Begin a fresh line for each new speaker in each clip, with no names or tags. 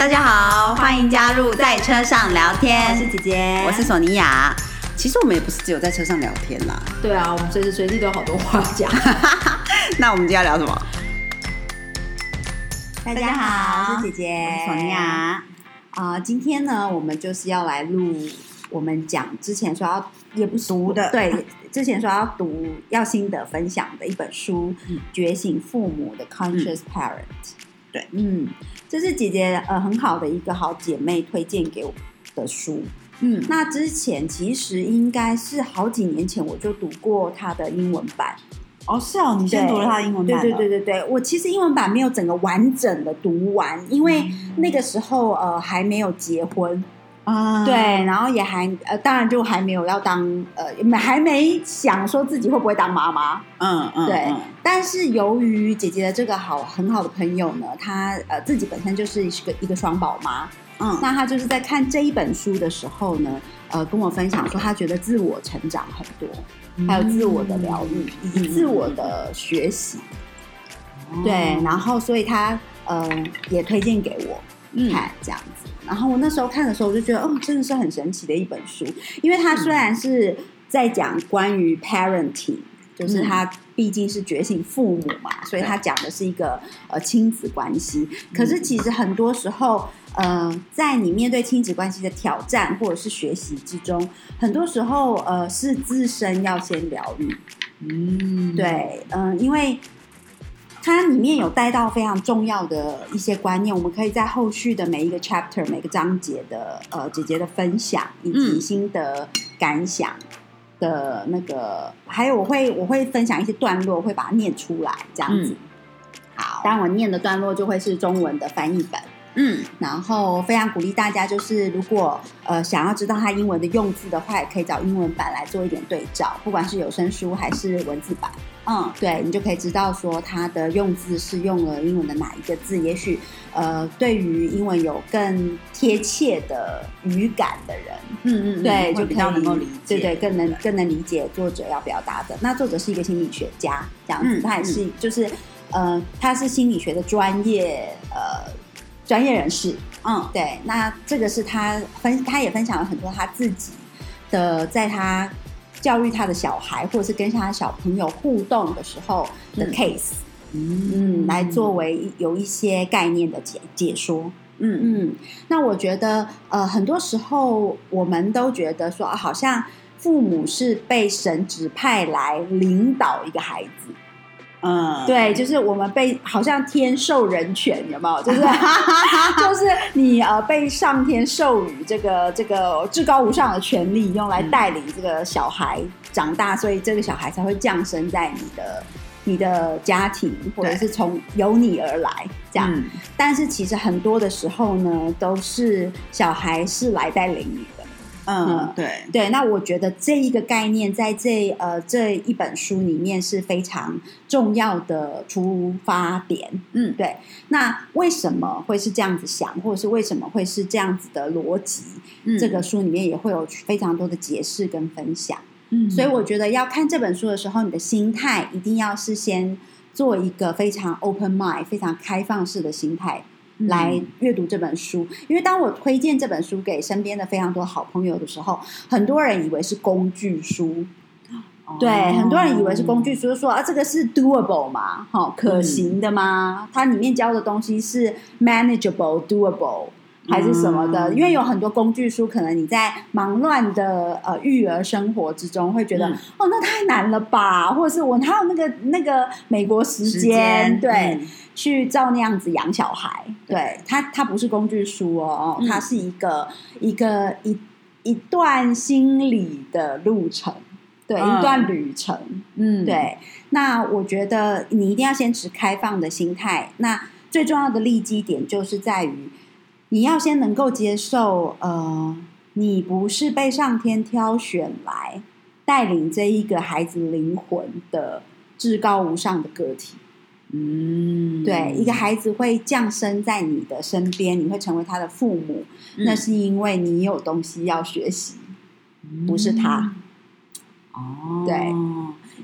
大家好，欢迎加入在车上聊天。
我是姐姐，
我是索尼娅。其实我们也不是只有在车上聊天啦。
对啊，我们随时随地都有好多话讲。
那我们今天要聊什么？
大家好，我是姐姐，
我是索尼娅。
啊，今天呢，我们就是要来录我们讲之前说要也不
读的，
对，之前说要读要心得分享的一本书《觉醒父母的 Conscious Parent》。
对，
嗯，这是姐姐呃很好的一个好姐妹推荐给我的书。
嗯，
那之前其实应该是好几年前我就读过她的英文版。
哦，是哦，你先读了她的英文版。
对对对对对，我其实英文版没有整个完整的读完，因为那个时候呃还没有结婚。
啊，
对，然后也还呃，当然就还没有要当呃，还没想说自己会不会当妈妈，
嗯嗯，
对。但是由于姐姐的这个好很好的朋友呢，她呃自己本身就是一个一个双宝妈，
嗯，
那她就是在看这一本书的时候呢，呃，跟我分享说她觉得自我成长很多，还有自我的疗愈以及自我的学习，对，然后所以她呃也推荐给我看这样子。然后我那时候看的时候，我就觉得，哦，真的是很神奇的一本书，因为它虽然是在讲关于 parenting，就是他毕竟是觉醒父母嘛，所以他讲的是一个呃亲子关系。可是其实很多时候，呃，在你面对亲子关系的挑战或者是学习之中，很多时候呃是自身要先疗愈。
嗯，
对，嗯，因为。它里面有带到非常重要的一些观念，我们可以在后续的每一个 chapter、每个章节的呃姐姐的分享以及心得感想的那个，还有我会我会分享一些段落，会把它念出来这样子。
好，
当然我念的段落就会是中文的翻译本。
嗯，
然后非常鼓励大家，就是如果呃想要知道它英文的用字的话，也可以找英文版来做一点对照，不管是有声书还是文字版。
嗯，
对你就可以知道说它的用字是用了英文的哪一个字，也许呃对于英文有更贴切的语感的人，
嗯嗯，
对，就
比较能够理解，
对对，更能更能理解作者要表达的。那作者是一个心理学家，这样子，他也是就是呃他是心理学的专业呃专业人士，
嗯，
对。那这个是他分，他也分享了很多他自己的在他。教育他的小孩，或者是跟他小朋友互动的时候的 case，嗯，来作为有一些概念的解解说，
嗯
嗯。那我觉得，呃，很多时候我们都觉得说，好像父母是被神指派来领导一个孩子。
嗯，
对，就是我们被好像天授人权，有没有？就是 就是你呃被上天授予这个这个至高无上的权利，用来带领这个小孩长大，所以这个小孩才会降生在你的你的家庭，或者是从由你而来这样。但是其实很多的时候呢，都是小孩是来带领你的。
嗯，对
对，那我觉得这一个概念在这呃这一本书里面是非常重要的出发点。
嗯，
对。那为什么会是这样子想，或者是为什么会是这样子的逻辑？
嗯，
这个书里面也会有非常多的解释跟分享。
嗯，
所以我觉得要看这本书的时候，你的心态一定要是先做一个非常 open mind、非常开放式的心态。来阅读这本书，因为当我推荐这本书给身边的非常多好朋友的时候，很多人以为是工具书，对，很多人以为是工具书，说啊，这个是 doable 嘛，好，可行的吗？它里面教的东西是 manageable、doable 还是什么的？因为有很多工具书，可能你在忙乱的呃育儿生活之中，会觉得哦，那太难了吧？或者是我哪有那个那个美国时间？对。去照那样子养小孩，对他，他不是工具书哦，他是一个一个一一段心理的路程，对，一段旅程，
嗯，
对。那我觉得你一定要先持开放的心态。那最重要的利基点就是在于，你要先能够接受，呃，你不是被上天挑选来带领这一个孩子灵魂的至高无上的个体。
嗯，
对，一个孩子会降生在你的身边，你会成为他的父母，那是因为你有东西要学习，不是他。
哦，
对，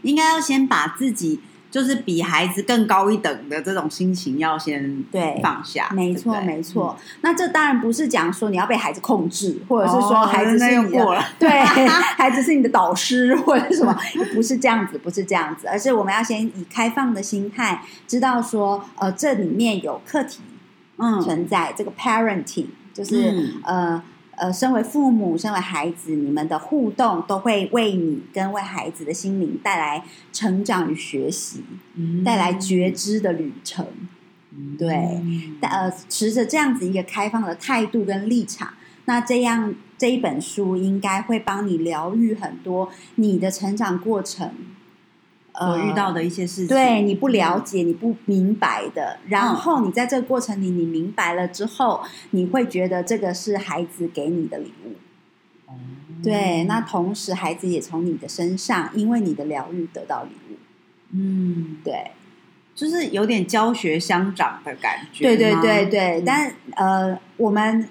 应该要先把自己就是比孩子更高一等的这种心情要先
对
放下，
没错，没错。那这当然不是讲说你要被孩子控制，或者是说
哦
孩子是你的、对，孩子是你的导师或者什么，不是这样子，不是这样子，而是我们要先以开放的心态，知道说，呃，这里面有课题
嗯
存在，这个 parenting 就是、
嗯
呃。呃，身为父母，身为孩子，你们的互动都会为你跟为孩子的心灵带来成长与学习，
嗯
带来觉知的旅程。对
嗯
但呃，持着这样子一个开放的态度跟立场，那这样这一本书应该会帮你疗愈很多你的成长过程，
所遇到的一些事情，
对你不了解、你不明白的，然后你在这个过程里你明白了之后，你会觉得这个是孩子给你的礼物。
哦。
对，那同时孩子也从你的身上，因为你的疗愈得到礼物。
嗯，
对，
就是有点教学相长的感觉，
对对对对，
嗯。
但呃，我们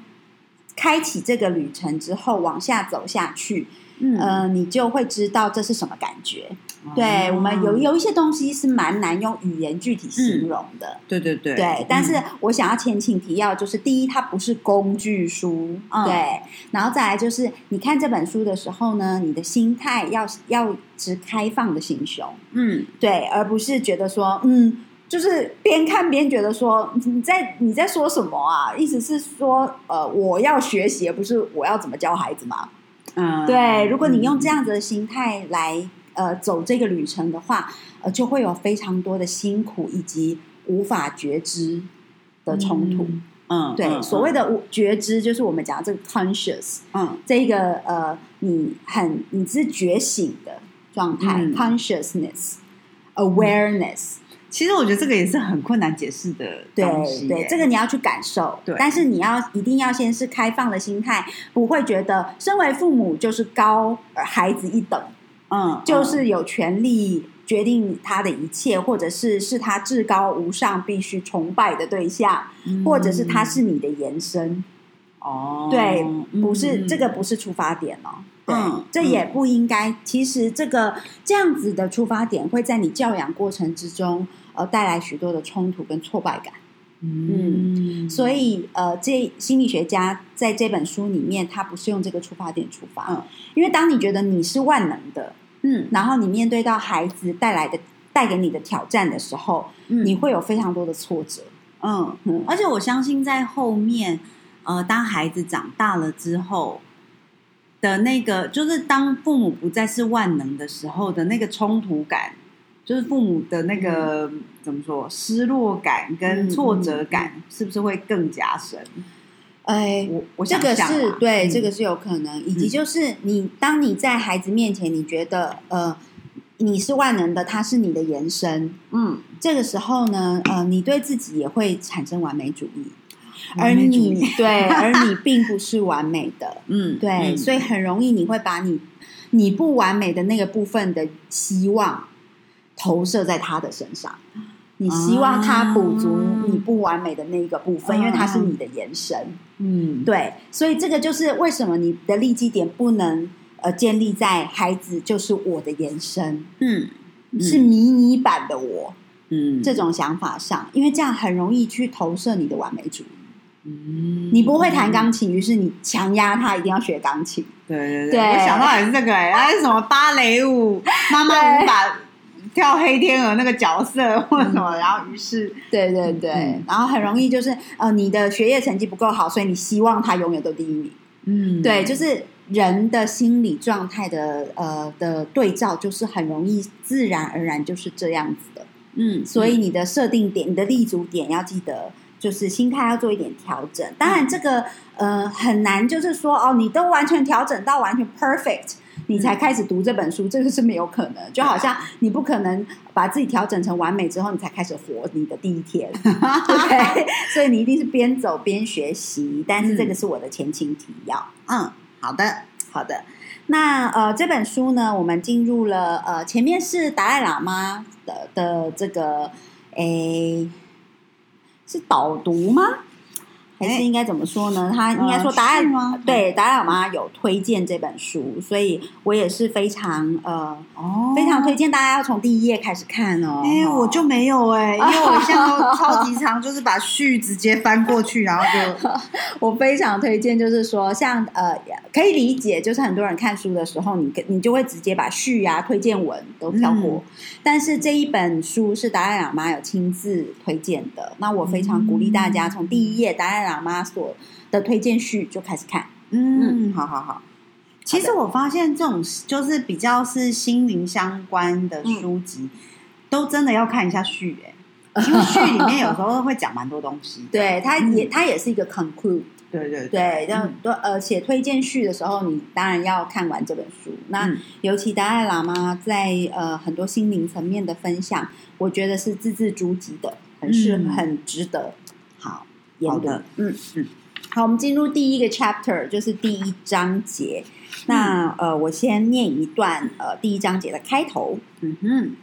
开启这个旅程之后，往下走下去，
嗯。
呃，你就会知道这是什么感觉。对
哦
我们有有一些东西是蛮难用语言具体形容的。
对对对。
对，但是
嗯。
我想要前请提要，就是第一，它不是工具书，
嗯。
对，然后再来就是你看这本书的时候呢，你的心态要要持开放的心胸，
嗯。
对，而不是觉得说，嗯，就是边看边觉得说你在你在说什么啊？意思是说，呃，我要学习，而不是我要怎么教孩子嘛？
嗯，
对，如果你用
嗯。
这样子的心态来呃走这个旅程的话，呃，就会有非常多的辛苦以及无法觉知的冲突。
嗯，
对，
嗯
所谓的无觉知，就是我们讲这个 conscious
嗯
这个呃，你很你是觉醒的状态、
嗯
consciousness awareness。
其实我觉得这个也是很困难解释的
对对，这个你要去感受，
对
但是你要一定要先是开放的心态，不会觉得身为父母就是高呃孩子一等，
嗯
就是有权利决定他的一切，或者是是他至高无上必须崇拜的对象，
嗯
或者是他是你的延伸。
哦，
对，
嗯
不是、
嗯
这个不是出发点哦。对，
嗯
这也不应该。其实这个这样子的出发点会在你教养过程之中，呃，带来许多的冲突跟挫败感。
嗯，
所以，呃，这心理学家在这本书里面，他不是用这个出发点出发，
嗯
因为当你觉得你是万能的，
嗯。
然后你面对到孩子带来的带给你的挑战的时候，
嗯。
你会有非常多的挫折。
嗯。
嗯。
而且我相信在后面，呃，当孩子长大了之后的那个，就是当父母不再是万能的时候的那个冲突感，就是父母的那个、怎么说失落感跟
嗯
挫折感，是不是会更加深？
哎，
我我
这个是对，
嗯
这个是有可能，以及
嗯。
就是你当你在孩子面前，你觉得呃你是万能的，他是你的延伸，
嗯，
这个时候呢，呃，你对自己也会产生完美主义，而你对，而你并不是完美的，
嗯。
对，
嗯。
所以很容易你会把你你不完美的那个部分的希望投射在他的身上。你希望他补足
啊
你不完美的那一个部分，
嗯。
因为他是你的延伸。
嗯。
对，所以这个就是为什么你的利基点不能呃建立在孩子就是我的延伸，
嗯。
是迷你版的我
嗯。
这种想法上，因为这样很容易去投射你的完美主义。
嗯。
你不会弹钢琴，于是你强压他一定要学钢琴。
对对
对
我想到也是这个哎、欸，还是什么芭蕾舞，妈妈
对
无法跳黑天鹅那个角色或者什么，然后于是
对对对，
嗯
然后很容易就是呃，你的学业成绩不够好，所以你希望他永远都第一名。
嗯
对，就是人的心理状态的呃的对照，就是很容易自然而然就是这样子的。
嗯，
所以你的设定点、你的立足点要记得，就是心态要做一点调整。当然，这个呃很难，就是说哦，你都完全调整到完全 perfect，你才开始读这本书，这个是没有可能。就好像你不可能把自己调整成完美之后，你才开始活你的第一天。对，所以你一定是边走边学习。但是这个是我的前情提要。
嗯，好的，
好的，那呃这本书呢，我们进入了呃前面是达赖喇嘛的的这个诶是导读吗？还是应该怎么说呢？他应该说
呃
达赖
是吗
对达赖喇嘛有推荐这本书，所以我也是非常呃
哦
非常推荐大家要从第一页开始看哦。
哎、
哦
我就没有哎、因为我现在都 超级长，就是把序直接翻过去，然后就
我非常推荐，就是说像呃可以理解，就是很多人看书的时候，你你就会直接把序啊、推荐文都跳过。但是这一本书是达赖喇嘛有亲自推荐的，那我非常鼓励大家从第一页达赖喇嘛所的推荐序就开始看。
嗯，好好好。其实我发现这种就是比较是心灵相关的书籍，都真的要看一下序哎、因为序里面有时候会讲蛮多东西的。
对，它也、它也是一个 conclude。
对对
对，让
嗯
对呃写推荐序的时候，你当然要看完这本书。那、
嗯
尤其达赖喇嘛在呃很多心灵层面的分享，我觉得是字字珠玑的，很是、
嗯
很值得
好的。
嗯
嗯，
好，我们进入第一个 chapter，就是第一章节。那呃，我先念一段呃第一章节的开头。
嗯哼，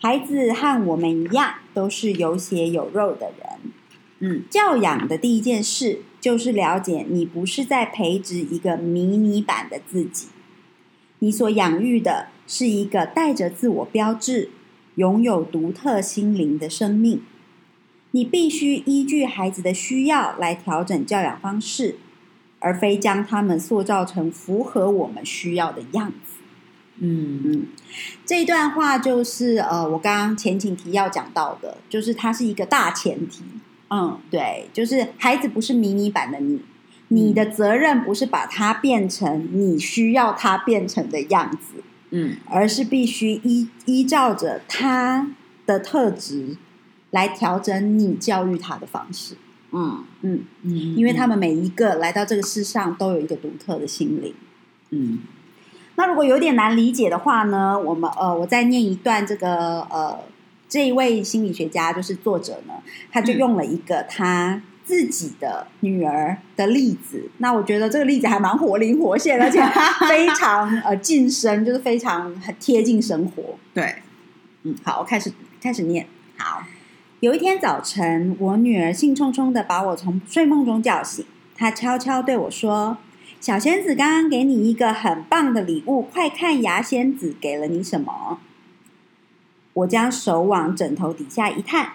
孩子和我们一样，都是有血有肉的人。
嗯
教养的第一件事就是了解，你不是在培植一个迷你版的自己，你所养育的是一个带着自我标志、拥有独特心灵的生命。你必须依据孩子的需要来调整教养方式，而非将他们塑造成符合我们需要的样子。
嗯
嗯，这一段话就是呃，我刚刚前情提要讲到的，就是它是一个大前提。
嗯
对，就是孩子不是迷你版的你，你的责任不是把它变成你需要它变成的样子，
嗯
而是必须依依照着他的特质来调整你教育他的方式。
嗯
嗯，
嗯，
因为他们每一个来到这个世上都有一个独特的心灵。
嗯
那如果有点难理解的话呢，我们呃，我再念一段这个呃，这一位心理学家就是作者呢，他就
嗯
用了一个他自己的女儿的例子。那我觉得这个例子还蛮活灵活现，而且 非常呃近身，就是非常很贴近生活。
对，
嗯，好，我开始开始念。好，有一天早晨，我女儿兴冲冲的把我从睡梦中叫醒，她悄悄对我说：“小仙子刚刚给你一个很棒的礼物，快看牙仙子给了你什么。”我将手往枕头底下一探，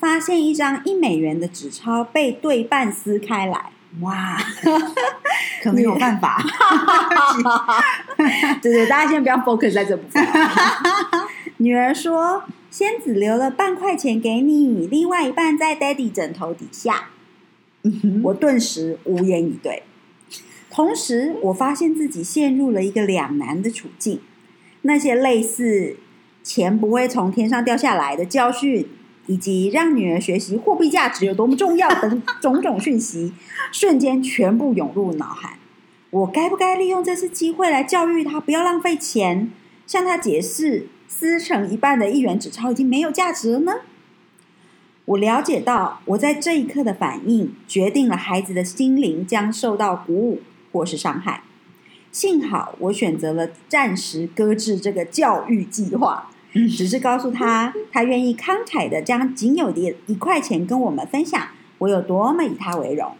发现一张一美元的纸钞被对半撕开来。
哇，可能有办法。
对对，大家先不要 focus 在这部分。女儿说：“仙子留了半块钱给你，另外一半在 daddy 枕头底下。”我顿时无言以对。同时，我发现自己陷入了一个两难的处境。那些类似“钱不会从天上掉下来”的教训，以及让女儿学习货币价值有多么重要等种种讯息，瞬间全部涌入脑海。我该不该利用这次机会来教育她，不要浪费钱，向她解释撕成一半的一元纸钞已经没有价值了呢？我了解到，我在这一刻的反应决定了孩子的心灵将受到鼓舞或是伤害。幸好我选择了暂时搁置这个教育计划，只是告诉他，他愿意慷慨的将仅有的一块钱跟我们分享，我有多么以他为荣。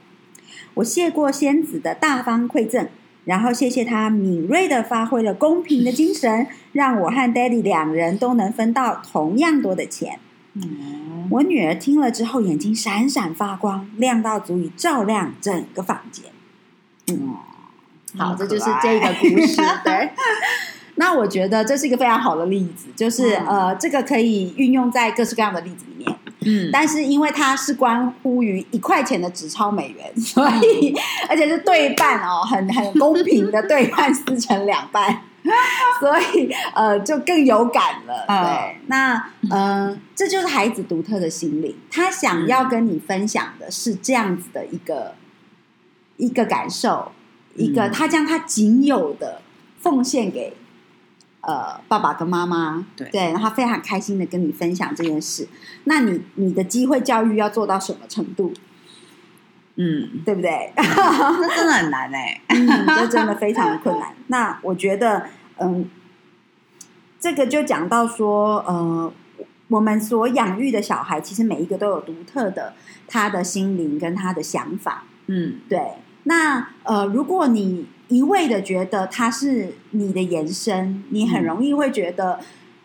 我谢过仙子的大方馈赠，然后谢谢他敏锐的发挥了公平的精神，让我和 Daddy 两人都能分到同样多的钱。
嗯
我女儿听了之后，眼睛闪闪发光，亮到足以照亮整个房间。嗯，好，这就是这个故事。对，那我觉得这是一个非常好的例子，就是、
嗯
呃，这个可以运用在各式各样的例子里面。
嗯
但是因为它是关乎于一块钱的纸钞美元，所以而且是对半哦，很很公平的对半撕成两半，所以呃就更有感了。
嗯
对，那呃这就是孩子独特的心灵，他想要跟你分享的是这样子的一个一个感受，一个
嗯
他将他仅有的奉献给。呃，爸爸跟妈妈，
对
对，然后非常开心的跟你分享这件事。那你你的机会教育要做到什么程度，
嗯，
对不对？
这真的很难哎。
嗯，这真的非常的困难。那我觉得，嗯，这个就讲到说，呃，我们所养育的小孩，其实每一个都有独特的他的心灵跟他的想法。
嗯
对，那呃，如果你一味的觉得他是你的延伸，你很
嗯
容易会觉得，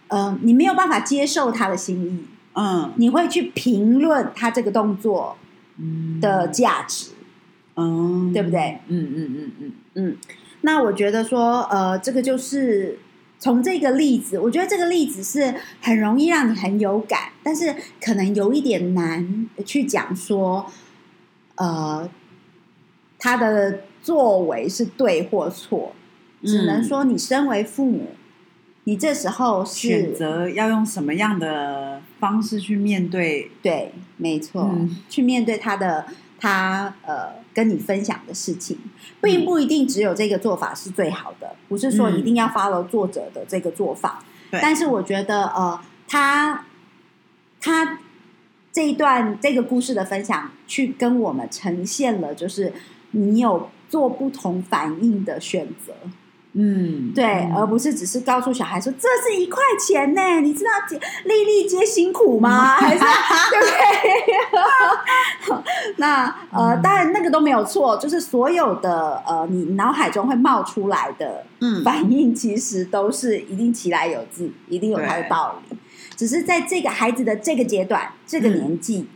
呃，你没有办法接受他的心意，
嗯
你会去评论他这个动作
嗯
的价值。
嗯，
对不对？
嗯嗯嗯嗯嗯
那我觉得说，呃，这个就是从这个例子，我觉得这个例子是很容易让你很有感，但是可能有一点难去讲说，呃，他的作为是对或错，只能说你身为父母，你这时候是
选择要用什么样的方式去面对。
对，没错，
嗯
去面对他的他呃跟你分享的事情，并不一定只有这个做法是最好的，不是说
嗯
一定要 follow 作者的这个做法。
对
但是我觉得呃，他他这一段这个故事的分享，去跟我们呈现了，就是你有做不同反应的选择。
嗯，
对，
嗯
而不是只是告诉小孩说这是一块钱呢，你知道粒粒皆辛苦吗？还是对不对？那呃，
嗯
当然那个都没有错，就是所有的呃，你脑海中会冒出来的
嗯
反应，其实都是一定其来有自，一定有它的道理。只是在这个孩子的这个阶段、这个
嗯
年纪，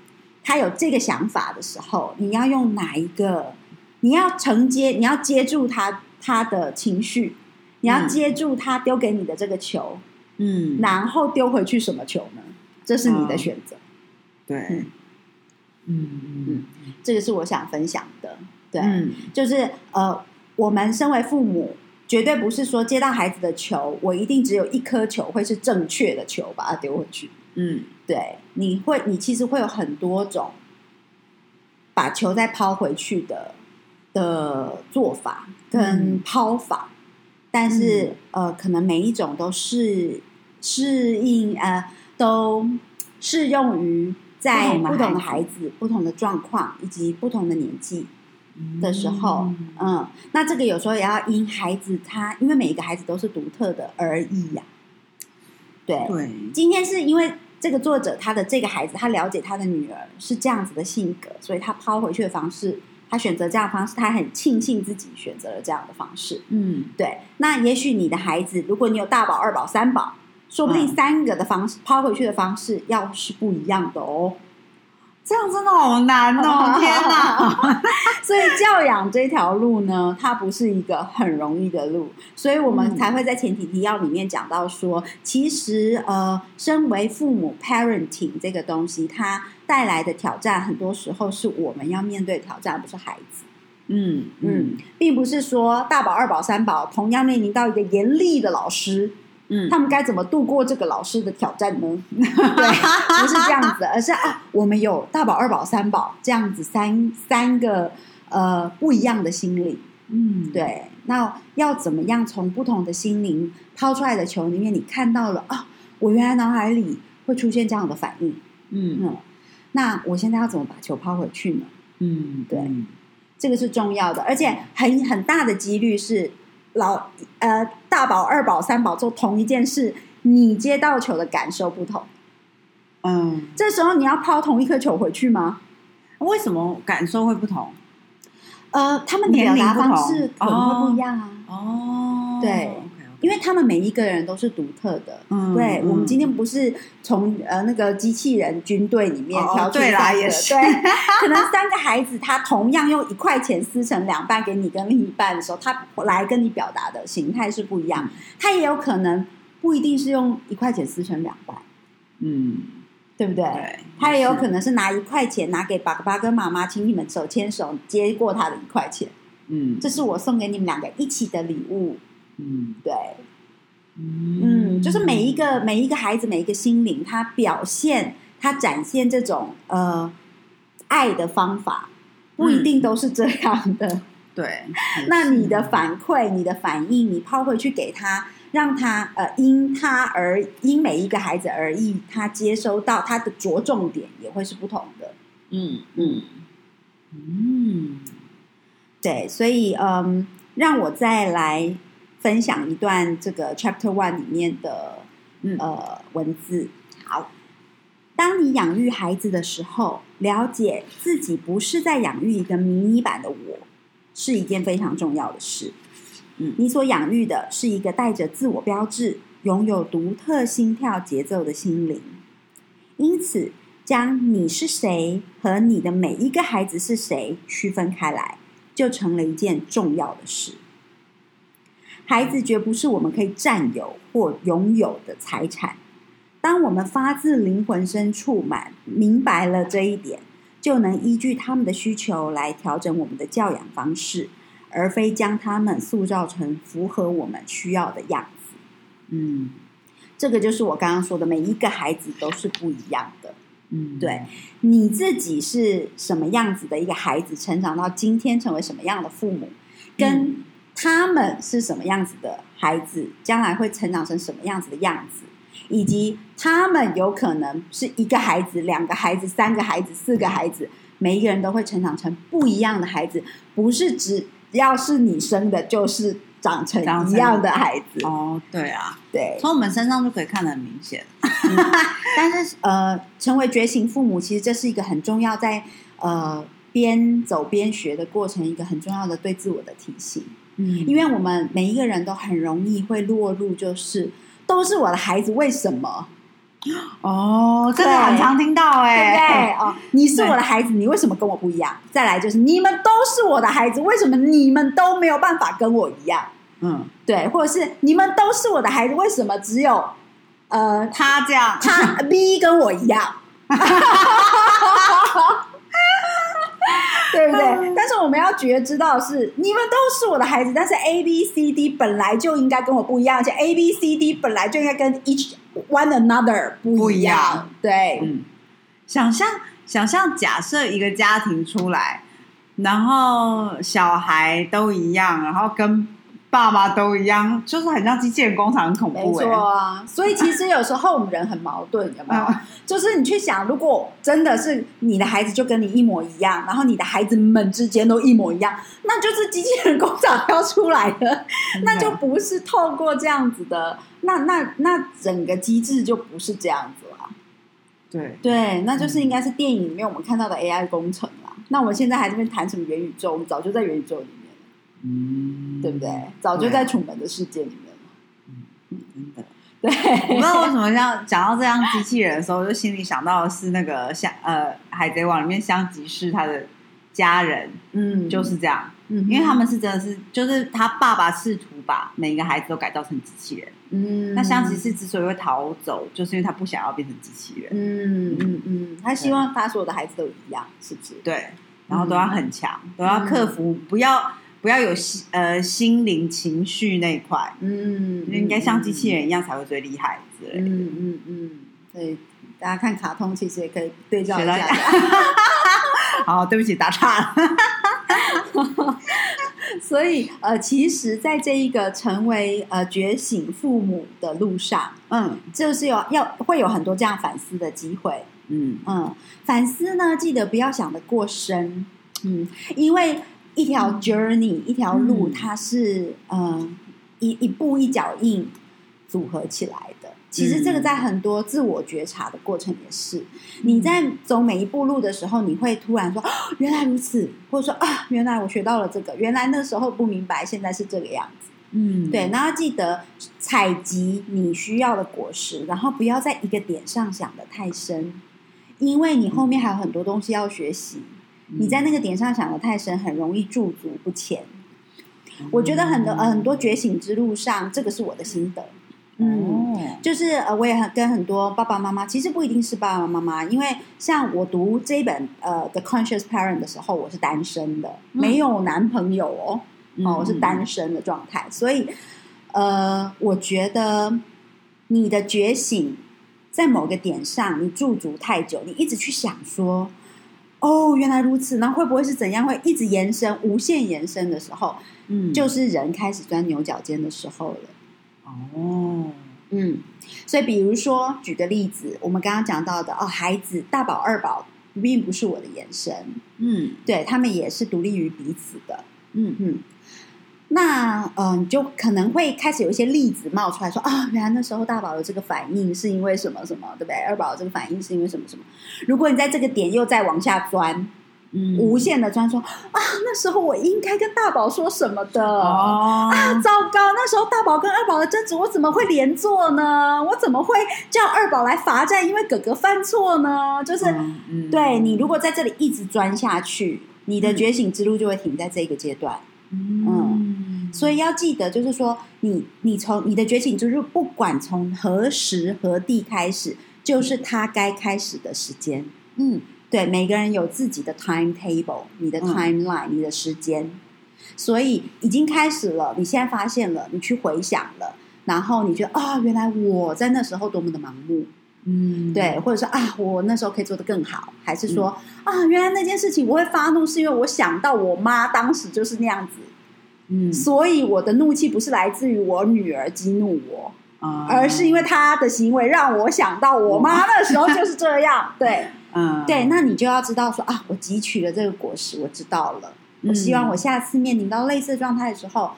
他有这个想法的时候，你要用哪一个？你要承接，你要接住他他的情绪，你要
嗯
接住他丢给你的这个球，
嗯，
然后丢回去什么球呢？这是你的
哦
选择。
对
嗯，
嗯嗯
这个是我想分享的。对，
嗯
就是呃，我们身为父母，绝对不是说接到孩子的球，我一定只有一颗球会是正确的球，把它丢回去。
嗯
对，你会，你其实会有很多种把球再抛回去的的做法跟
嗯。
抛法，但是、呃，可能每一种都是适应呃，都适用于在
不同的孩
孩子、不同的状况以及不同的年纪
嗯
的时候，嗯，那这个有时候也要因孩子他，因为每一个孩子都是独特的而已呀、对，
对，
今天是因为这个作者他的这个孩子，他了解他的女儿是这样子的性格，所以他抛回去的方式，他选择这样的方式，他很庆幸自己选择了这样的方式。
嗯
对，那也许你的孩子，如果你有大宝、二宝、三宝，说不定
嗯
三个的方式、抛回去的方式要是不一样的哦。
这样真的好难哦！天哪，
所以教养这条路呢，它不是一个很容易的路，所以我们
嗯
才会在前提提要里面讲到说，其实呃，身为父母 parenting 这个东西，它带来的挑战，很多时候是我们要面对挑战，而不是孩子。
嗯
嗯，并不是说大宝、二宝、三宝同样面临到一个严厉的老师，
嗯
他们该怎么度过这个老师的挑战呢？对，不是这样子，而是啊，我们有大宝、二宝、三宝这样子三三个呃不一样的心理。
嗯，
对，那要怎么样从不同的心灵抛出来的球里面，你看到了啊，我原来脑海里会出现这样的反应。
嗯
嗯，那我现在要怎么把球抛回去呢？
嗯，
对这个是重要的，而且很很大的几率是老呃大宝、二宝、三宝做同一件事，你接到球的感受不同。
嗯，
这时候你要抛同一颗球回去吗？
为什么感受会不同？
呃，他们的表达方式可能会不一样啊，
哦，
对因为他们每一个人都是独特的。
嗯
对，
嗯
我们今天不是从呃那个机器人军队里面
哦
挑出
对啦
三个，
也是
对，可能三个孩子他同样用一块钱撕成两半给你跟另一半的时候，他来跟你表达的形态是不一样。他也有可能不一定是用一块钱撕成两半，
嗯，
对不对？
对，
他也有可
能，
能是拿一块钱拿给爸爸跟妈妈，请你们手牵手接过他的一块钱，
嗯，
这是我送给你们两个一起的礼物。
嗯。
对，
嗯。
嗯，就是每一个每一个孩子每一个心灵，他表现他展现这种呃爱的方法，不一定都是这样的。
对，
那你的反馈、你的反应，你抛回去给他，让他呃因他而因每一个孩子而异，他接收到他的着重点也会是不同的。
嗯。嗯。嗯。
对，所以嗯，让我再来分享一段这个 Chapter One 里面的
嗯
呃文字。好，当你养育孩子的时候，了解自己不是在养育一个迷你版的我，是一件非常重要的事。
嗯
你所养育的是一个带着自我标志、拥有独特心跳节奏的心灵。因此，将你是谁和你的每一个孩子是谁区分开来，就成了一件重要的事。孩子绝不是我们可以占有或拥有的财产。当我们发自灵魂深处满明白了这一点，就能依据他们的需求来调整我们的教养方式，而非将他们塑造成符合我们需要的样子。
嗯
这个就是我刚刚说的，每一个孩子都是不一样的。
嗯，
对你自己是什么样子的一个孩子，成长到今天成为什么样的父母，跟他们是什么样子的孩子，将来会成长成什么样子的样子，以及他们有可能是一个孩子、两个孩子、三个孩子、四个孩子，每一个人都会成长成不一样的孩子，不是只要是你生的，就是长成一样的孩子。
哦，对啊，
对，
从我们身上就可以看得很明显。
但是呃，成为觉醒父母，其实这是一个很重要，在呃边走边学的过程，一个很重要的对自我的提醒。
嗯
因为我们每一个人都很容易会落入，就是都是我的孩子，为什么？
哦，这个很常听到
对不
哎、
对？哦，你是我的孩子，你为什么跟我不一样？再来就是你们都是我的孩子，为什么你们都没有办法跟我一样？
嗯，
对，或者是你们都是我的孩子，为什么只有呃
他这样，
他 B 跟我一样，对不对？但是我们要觉知到是，你们都是我的孩子，但是 A B C D 本来就应该跟我不一样，而且 A B C D 本来就应该跟 each one another 不
不一
样。
样
对，
嗯，想象想象，假设一个家庭出来，然后小孩都一样，然后跟爸爸都一样，就是很像机器人工厂，很恐
没
怖没、
错啊。所以其实有时候我们人很矛盾，有没有？
嗯
就是你去想，如果真的是你的孩子就跟你一模一样，然后你的孩子们之间都一模一样，那就是机器人工厂要出来的，那就不是透过这样子的，那那那整个机制就不是这样子了。
对，
对，那就是应该是电影里面我们看到的 AI 工程啦。那我们现在还在那边谈什么元宇宙？我们早就在元宇宙里面了，
嗯，
对不对？早就在楚门的世界里面了。
真的。
对，
我不知道为什么像讲到这样机器人的时候，就心里想到的是那个香呃《海贼王》里面香吉士他的家人
嗯，
就是这样，
嗯，
因为他们是真的是，就是他爸爸试图把每一个孩子都改造成机器人。
嗯，
那香吉士之所以会逃走，就是因为他不想要变成机器人，
嗯嗯嗯，他希望他所有的孩子都一样，是不是？
对，然后都要很强，都要克服，不要不要有心呃心灵情绪那一块，
嗯，
应该像机器人一样才会最厉害之类的。
嗯嗯嗯，对，大家看卡通其实也可以对照一下。
好，对不起，打岔了。
所以呃，其实，在这一个成为呃觉醒父母的路上，
嗯
就是有要会有很多这样反思的机会。
嗯
嗯，反思呢，记得不要想的过深，嗯，因为一条 journey，、一条路，
嗯
它是嗯一一步一脚印组合起来的。其实这个在很多自我觉察的过程也是，你在走每一步路的时候，你会突然说、哦 原来如此，或者说啊，原来我学到了这个，原来那时候不明白，现在是这个样子。
嗯，
对，那要记得采集你需要的果实，然后不要在一个点上想的太深，因为你后面还有很多东西要学习。
嗯
你在那个点上想的太深，很容易驻足不前。我觉得很多呃很多觉醒之路上，这个是我的心得。嗯，
哦
就是呃，我也很跟很多爸爸妈妈，其实不一定是爸爸妈妈，因为像我读这一本呃《The Conscious Parent》的时候，我是单身的，
嗯
没有男朋友哦。哦，我是单
嗯
身的状态，所以呃，我觉得你的觉醒在某个点上，你驻足太久，你一直去想说，哦，原来如此，那会不会是怎样？会一直延伸、无限延伸的时候，
嗯
就是人开始钻牛角尖的时候了。
哦，
嗯，所以比如说举个例子，我们刚刚讲到的哦，孩子大宝、二宝并不是我的延伸，
嗯
对他们也是独立于彼此的。
嗯
嗯，那嗯、呃你就可能会开始有一些例子冒出来说啊，原来那时候大宝的这个反应是因为什么什么，对不对？二宝有这个反应是因为什么什么？如果你在这个点又再往下钻，
嗯
无限的钻说啊，那时候我应该跟大宝说什么的。
哦
啊，糟糕！那时候大宝跟二宝的争执，我怎么会连坐呢？我怎么会叫二宝来罚站？因为哥哥犯错呢？就是、
嗯嗯
对你，如果在这里一直钻下去，你的
嗯
觉醒之路就会停在这个阶段。
嗯
所以要记得，就是说，你你从你的觉醒就是，不管从何时何地开始，就是它该开始的时间。
嗯。
对，每个人有自己的 timetable，你的
嗯。
timeline，、你的时间，所以已经开始了。你现在发现了，你去回想了，然后你觉得啊、原来我在那时候多么的盲目，
嗯。
对，或者说啊，我那时候可以做得更好，还是说、啊，原来那件事情我会发怒，是因为我想到我妈当时就是那样子，
嗯
所以我的怒气不是来自于我女儿激怒我，
啊
而是因为她的行为让我想到我妈那时候就是这样，对。
嗯
对，那你就要知道说啊，我汲取了这个果实，我知道了。我希望我下次面临到类似的状态的时候，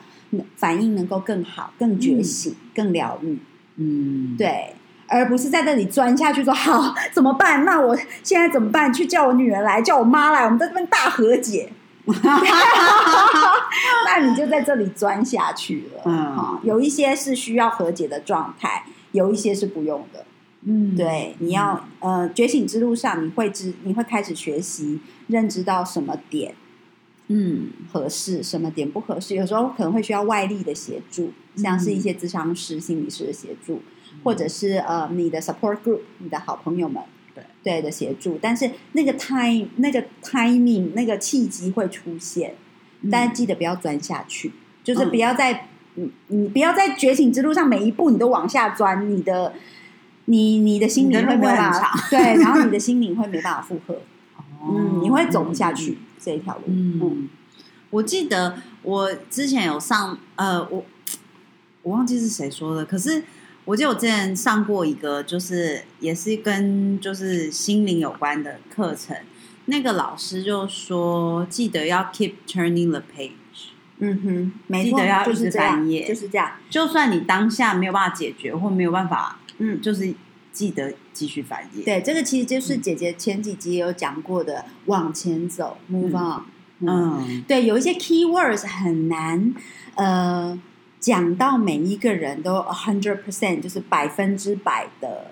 反应能够更好、更觉醒、更疗愈。
嗯
对，而不是在这里钻下去说好怎么办？那我现在怎么办？去叫我女儿来，叫我妈来，我们在这边大和解。那你就在这里钻下去了。
嗯
哈有一些是需要和解的状态，有一些是不用的。
嗯
对，你要呃觉醒之路上，你会知你会开始学习认知到什么点
嗯
合适，什么点不合适。有时候可能会需要外力的协助，像是一些咨商师、心理师的协助，或者是呃你的 support group，你的好朋友们
对
对的协助。但是那个 time 那个 timing 那个契机会出现，但是记得不要钻下去，就是不要在你你不要在觉醒之路上每一步你都往下钻，你的你你的心灵会没有办
你的路会
法对，然后你的心灵会没办法负荷，嗯，你会走不下
嗯
去这一条路，
嗯，
嗯
我记得我之前有上，呃，我我忘记是谁说的，可是我记得我之前上过一个，就是也是跟就是心灵有关的课程，那个老师就说，记得要 keep turning the page，
嗯哼，没错
记得要，一直翻页
就是这样，
就算你当下没有办法解决或没有办法，
嗯。
就是记得继续翻页。
对，这个其实就是姐姐前几集有讲过的，往前走，move on。
嗯
对，有一些 key words 很难，呃，讲到每一个人都 a hundred percent，就是百分之百的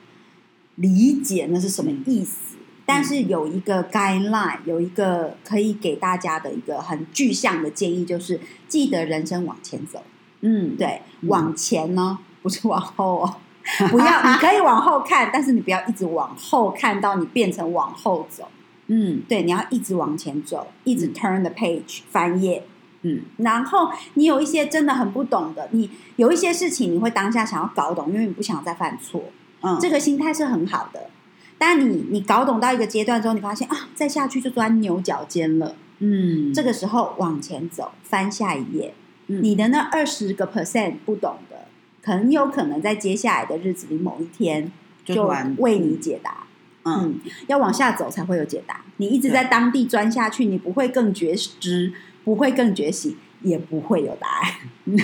理解那是什么意思。但是有一个 guideline，有一个可以给大家的一个很具象的建议，就是记得人生往前走。
嗯，
对，
嗯
往前呢，不是往后哦。不要，你可以往后看，但是你不要一直往后看到你变成往后走。
嗯
对，你要一直往前走，一直
嗯
turn the page 翻页。
嗯。
然后你有一些真的很不懂的，你有一些事情你会当下想要搞懂，因为你不想再犯错，
嗯，
这个心态是很好的。但你你搞懂到一个阶段之后，你发现啊，再下去就钻牛角尖了。
嗯。
这个时候往前走，翻下一页，
嗯。
你的那二十个 percent 不懂的，很有可能在接下来的日子里某一天就为你解答。
嗯。
嗯，要往下走才会有解答。你一直在当地钻下去，你不会更觉知，不会更觉醒，也不会有答案。
嗯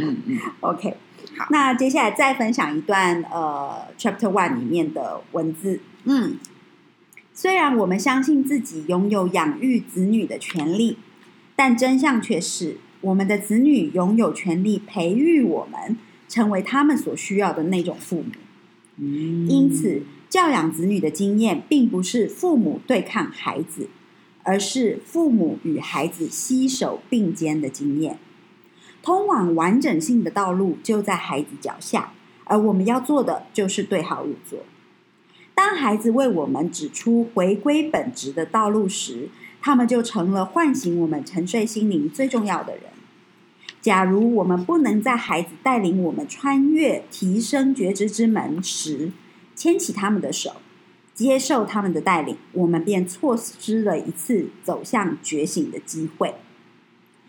嗯嗯
OK，
好
那接下来再分享一段呃 Chapter One 里面的文字。
嗯
虽然我们相信自己拥有养育子女的权利，但真相却是，我们的子女拥有权利培育我们，成为他们所需要的那种父母。
嗯，
因此，教养子女的经验，并不是父母对抗孩子，而是父母与孩子携手并肩的经验。通往完整性的道路就在孩子脚下，而我们要做的就是对号入座。当孩子为我们指出回归本质的道路时，他们就成了唤醒我们沉睡心灵最重要的人。假如我们不能在孩子带领我们穿越、提升觉知之门时，牵起他们的手，接受他们的带领，我们便错失了一次走向觉醒的机会。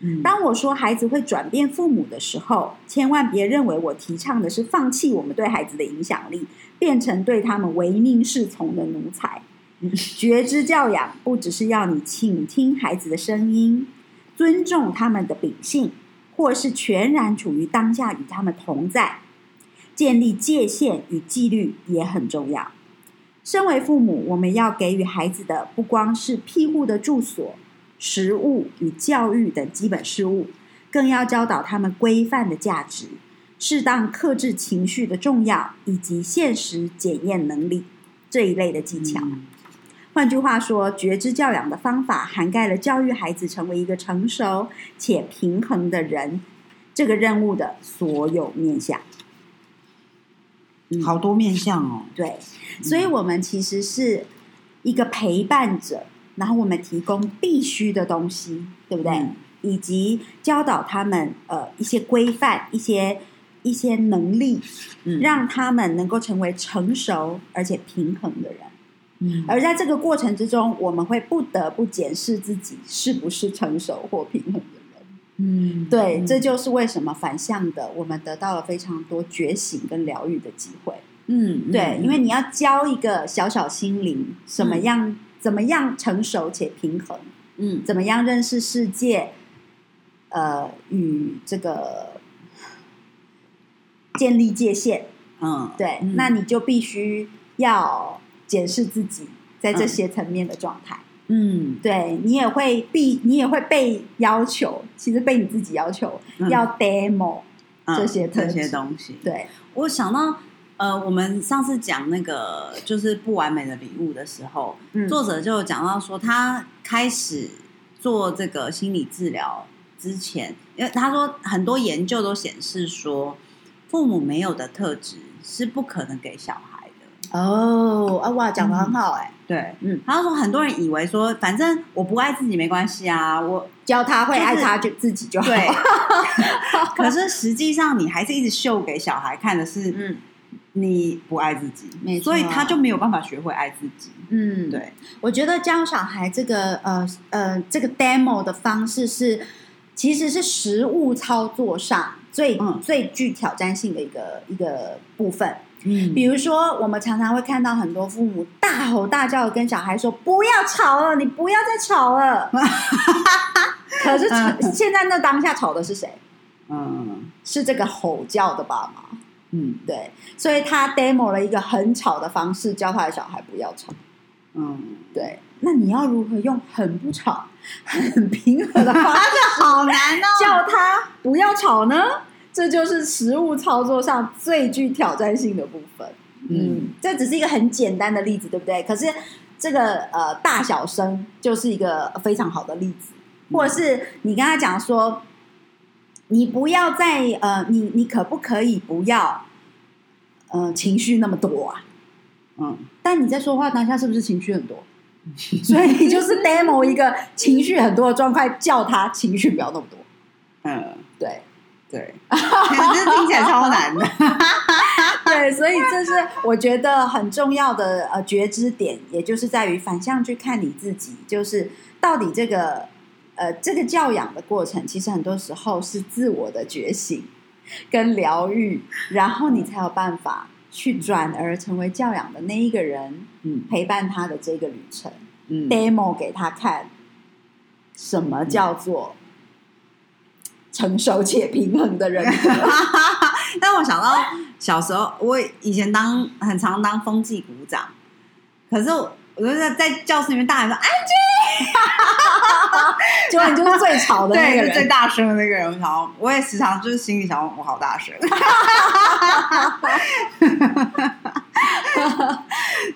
嗯
当我说孩子会转变父母的时候，千万别认为我提倡的是放弃我们对孩子的影响力，变成对他们唯命是从的奴才。觉知教养不只是要你倾听孩子的声音，尊重他们的秉性，或是全然处于当下与他们同在。建立界限与纪律也很重要。身为父母，我们要给予孩子的不光是庇护的住所、食物与教育等基本事物，更要教导他们规范的价值、适当克制情绪的重要，以及现实检验能力这一类的技巧。换句话说，觉知教养的方法涵盖了教育孩子成为一个成熟且平衡的人这个任务的所有面向。
好多面向哦。
对，所以我们其实是一个陪伴者，然后我们提供必须的东西，对不对？
嗯
以及教导他们呃一些规范、一些一些能力，
嗯
让他们能够成为成熟而且平衡的人。
嗯
而在这个过程之中，我们会不得不检视自己是不是成熟或平衡
嗯
对，这就是为什么反向的，我们得到了非常多觉醒跟疗愈的机会。
嗯
对，因为你要教一个小小心灵怎么样、怎么样成熟且平衡，
嗯
怎么样认识世界，呃，与这个建立界限。
嗯
对，
嗯
那你就必须要检视自己在这些层面的状态。
嗯
对你也会必，你也会被要求，其实被你自己要求、
嗯
要 demo。
嗯
这些特
这些东西，
对，
我想到，呃，我们上次讲那个就是不完美的礼物的时候，
嗯
作者就讲到说，他开始做这个心理治疗之前，因为他说很多研究都显示说，父母没有的特质是不可能给小孩的。
哦啊哇，讲的很好哎、
对，
嗯，
他说很多人以为说，反正我不爱自己没关系啊，我
教他会
就是
爱他就自己就好。
对，可是实际上你还是一直秀给小孩看的是，
嗯。
你不爱自己，
没错。
所以他就没有办法学会爱自己。
嗯，
对，
我觉得教小孩这个呃呃这个 demo 的方式是，其实是实物操作上最、
嗯。
最具挑战性的一个一个部分。
嗯
比如说，我们常常会看到很多父母大吼大叫的跟小孩说：“不要吵了，你不要再吵了。”可是现在那当下吵的是谁？
嗯
是这个吼叫的爸妈。
嗯
对，所以他 demo 了一个很吵的方式，教他的小孩不要吵。
嗯，
对，那你要如何用很不吵、很平和的方式
好难哦。
叫他不要吵呢？这就是实物操作上最具挑战性的部分。嗯，这只是一个很简单的例子，对不对？可是这个呃大小声就是一个非常好的例子，或者是你跟他讲说，你不要再呃，你你可不可以不要呃情绪那么多啊？
嗯
但你在说话当下是不是情绪很多？所以你就是 demo 一个情绪很多的状态，叫他情绪不要那么多。
嗯，
对
对，这听起来超难的。
对，所以这是我觉得很重要的呃觉知点，也就是在于反向去看你自己，就是到底这个呃这个教养的过程，其实很多时候是自我的觉醒跟疗愈，然后你才有办法去转而成为教养的那一个人，
嗯
陪伴他的这个旅程。
嗯
demo 给他看，什么叫做成熟且平衡的人格？
但我想到小时候，我以前当很常当风纪鼓掌，可是我我就在在教室里面大喊说：“安
结果你就是最吵的那
对，
个人。
最大声的那个人。然后，我也时常就是心里想，我好大声。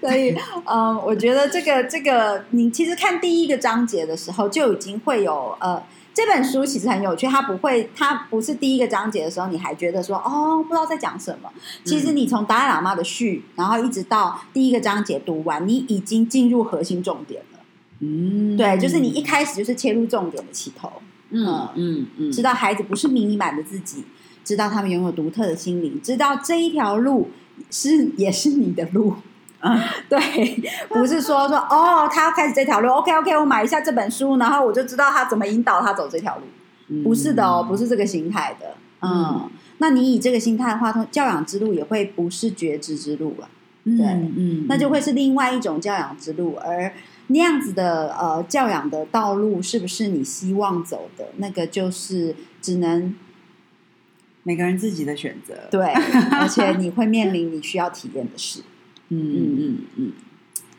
所以，嗯，我觉得这个这个，你其实看第一个章节的时候，就已经会有呃，这本书其实很有趣，它不会，它不是第一个章节的时候，你还觉得说哦，不知道在讲什么。其实你从达赖喇嘛的序，然后一直到第一个章节读完，你已经进入核心重点了。
嗯
对，就是你一开始就是切入重点的起头。
嗯嗯嗯，
知道孩子不是迷你版的自己，知道他们拥有独特的心灵，知道这一条路是也是你的路。
嗯
对，不是说说哦，他要开始这条路，OK OK，我买一下这本书，然后我就知道他怎么引导他走这条路。
嗯
不是的哦，不是这个心态的。嗯，那你以这个心态的话，通教养之路也会不是觉知之路了，
对
对
嗯，
那就会是另外一种教养之路，而那样子的呃教养的道路是不是你希望走的？那个就是只能
每个人自己的选择。
对，而且你会面临你需要体验的事。
嗯嗯嗯。嗯，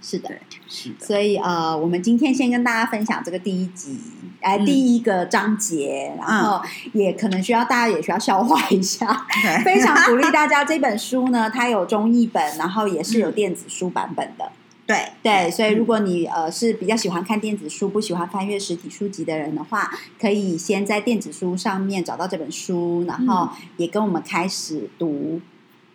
是的，
是的。
所以呃，我们今天先跟大家分享这个第一集，哎、
嗯。
第一个章节，然后也可能需要大家也需要消化一下。
对
非常鼓励大家，这本书呢，它有中译本，然后也是有电子书版本的。
对
对，所以如果你呃是比较喜欢看电子书，不喜欢翻阅实体书籍的人的话，可以先在电子书上面找到这本书，然后也跟我们开始读。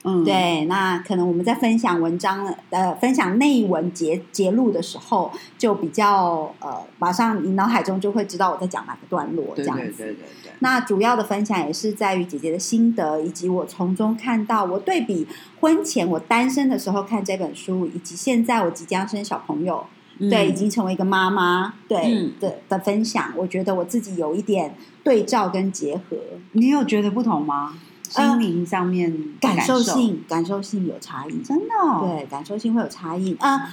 嗯，
对，那可能我们在分享文章呃分享内文节节录的时候，就比较呃马上你脑海中就会知道我在讲哪个段落这
对
样子。
对对对对。
那主要的分享也是在于姐姐的心得，以及我从中看到我对比婚前我单身的时候看这本书，以及现在我即将生小朋友，对，已经成为一个妈妈，对、
嗯
的的分享，我觉得我自己有一点对照跟结合，
你有觉得不同吗？心灵上面
感受
受。
性感受性有差异，
真的哦。
对，感受性会有差异，啊、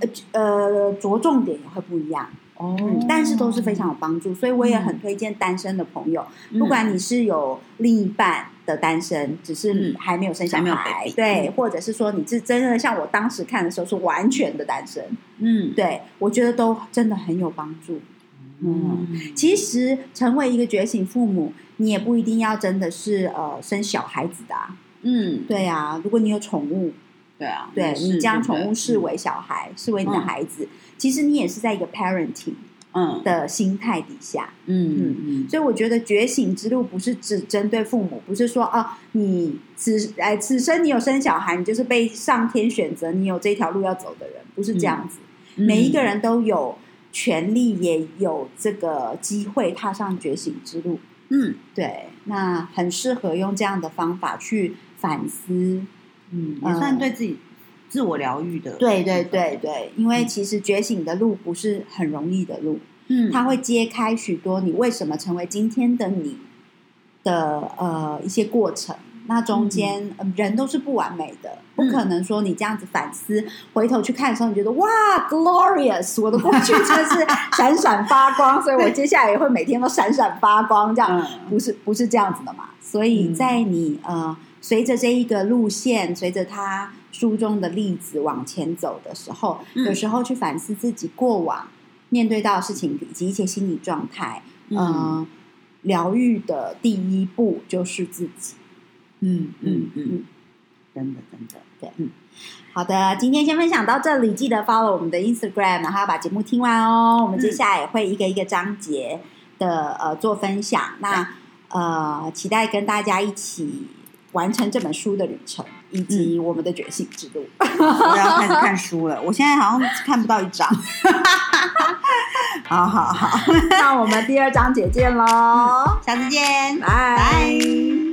呃呃，着重点也会不一样。
哦
嗯，但是都是非常有帮助，所以我也很推荐单身的朋友，不管你是有另一半的单身，只是
嗯
还没有生小孩对，
嗯。
或者是说你是真的像我当时看的时候是完全的单身，
嗯。
对我觉得都真的很有帮助。
嗯。
其实成为一个觉醒父母，你也不一定要真的是呃生小孩子的、啊，
嗯。
对啊，如果你有宠物，
对啊，
对你将宠物视为小孩，视为你的
嗯
孩子，其实你也是在一个 parenting
嗯。
的心态底下。
嗯嗯
所以我觉得觉醒之路不是只针对父母，不是说啊，你此哎此生你有生小孩，你就是被上天选择，你有这条路要走的人，不是这样子。
嗯，
每一个人都有权利，也有这个机会踏上觉醒之路。
嗯
对，那很适合用这样的方法去反思。
嗯也算对自己自我疗愈的，
对对对对，因为其实觉醒的路不是很容易的路，
嗯，
它会揭开许多你为什么成为今天的你的呃一些过程。那中间、呃人都是不完美的，不可能说你这样子反思，回头去看的时候，你觉得哇，glorious，我的过去真是 闪闪发光，所以我接下来也会每天都闪闪发光，这样、
嗯。
不是不是这样子的嘛？所以
嗯。
在你呃随着这一个路线，随着他书中的例子往前走的时候，
嗯。
有时候去反思自己过往面对到的事情以及一些心理状态，
嗯。
呃，疗愈的第一步就是自己。
嗯嗯嗯
嗯，
真的真的。
对，嗯。好的，今天先分享到这里，记得 follow 我们的 Instagram，然后把节目听完哦。我们接下来也会一个一个章节的呃做分享，那呃期待跟大家一起完成这本书的旅程，以及我们的觉醒之路。
我要开始看书了，我现在好像看不到一章。好好好，
那我们第二章节见喽，
下次见，
拜。
拜。